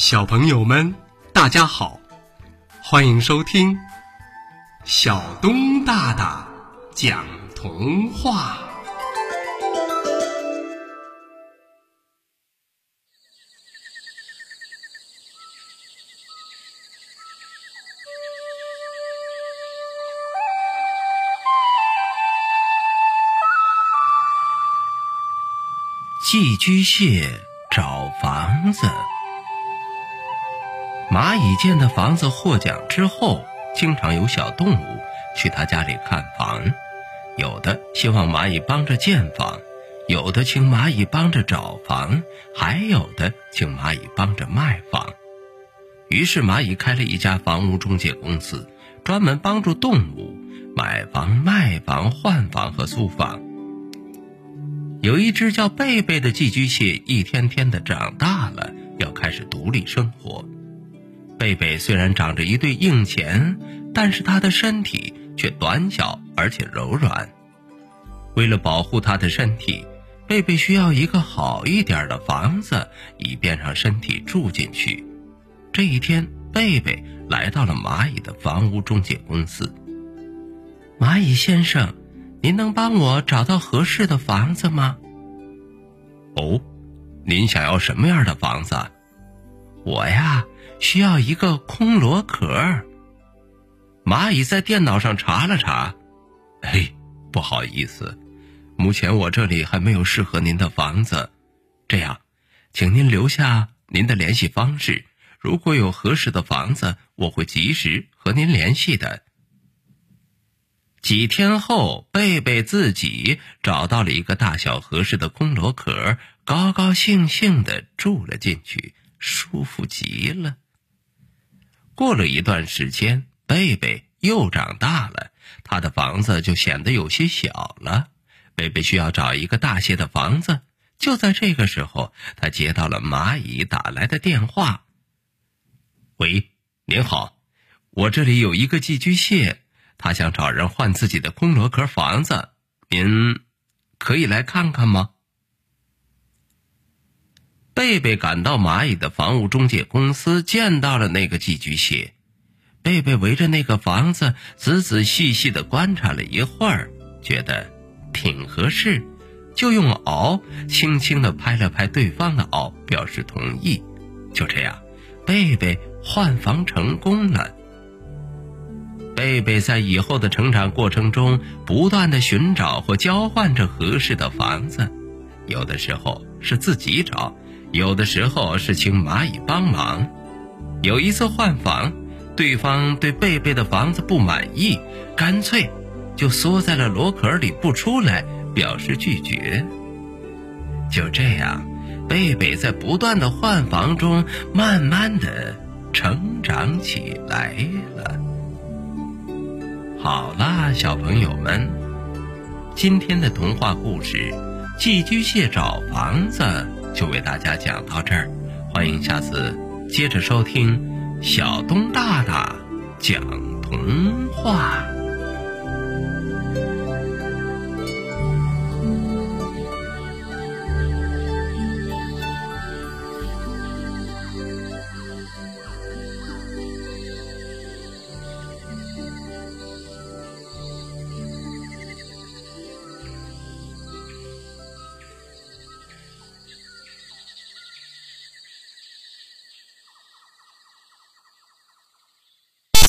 小朋友们，大家好，欢迎收听小东大大讲童话。寄居蟹找房子。蚂蚁建的房子获奖之后，经常有小动物去他家里看房，有的希望蚂蚁帮着建房，有的请蚂蚁帮着找房，还有的请蚂蚁帮着卖房。于是蚂蚁开了一家房屋中介公司，专门帮助动物买房、卖房、换房和租房。有一只叫贝贝的寄居蟹，一天天的长大了，要开始独立生活。贝贝虽然长着一对硬钳，但是它的身体却短小而且柔软。为了保护它的身体，贝贝需要一个好一点的房子，以便让身体住进去。这一天，贝贝来到了蚂蚁的房屋中介公司。蚂蚁先生，您能帮我找到合适的房子吗？哦，您想要什么样的房子？我呀。需要一个空螺壳。蚂蚁在电脑上查了查，嘿，不好意思，目前我这里还没有适合您的房子。这样，请您留下您的联系方式，如果有合适的房子，我会及时和您联系的。几天后，贝贝自己找到了一个大小合适的空螺壳，高高兴兴的住了进去，舒服极了。过了一段时间，贝贝又长大了，他的房子就显得有些小了。贝贝需要找一个大些的房子。就在这个时候，他接到了蚂蚁打来的电话。“喂，您好，我这里有一个寄居蟹，他想找人换自己的空螺壳房子，您可以来看看吗？”贝贝赶到蚂蚁的房屋中介公司，见到了那个寄居蟹。贝贝围着那个房子仔仔细细的观察了一会儿，觉得挺合适，就用螯轻轻的拍了拍对方的螯，表示同意。就这样，贝贝换房成功了。贝贝在以后的成长过程中，不断的寻找或交换着合适的房子，有的时候是自己找。有的时候是请蚂蚁帮忙。有一次换房，对方对贝贝的房子不满意，干脆就缩在了螺壳里不出来，表示拒绝。就这样，贝贝在不断的换房中，慢慢的成长起来了。好啦，小朋友们，今天的童话故事《寄居蟹找房子》。就为大家讲到这儿，欢迎下次接着收听小东大大讲童话。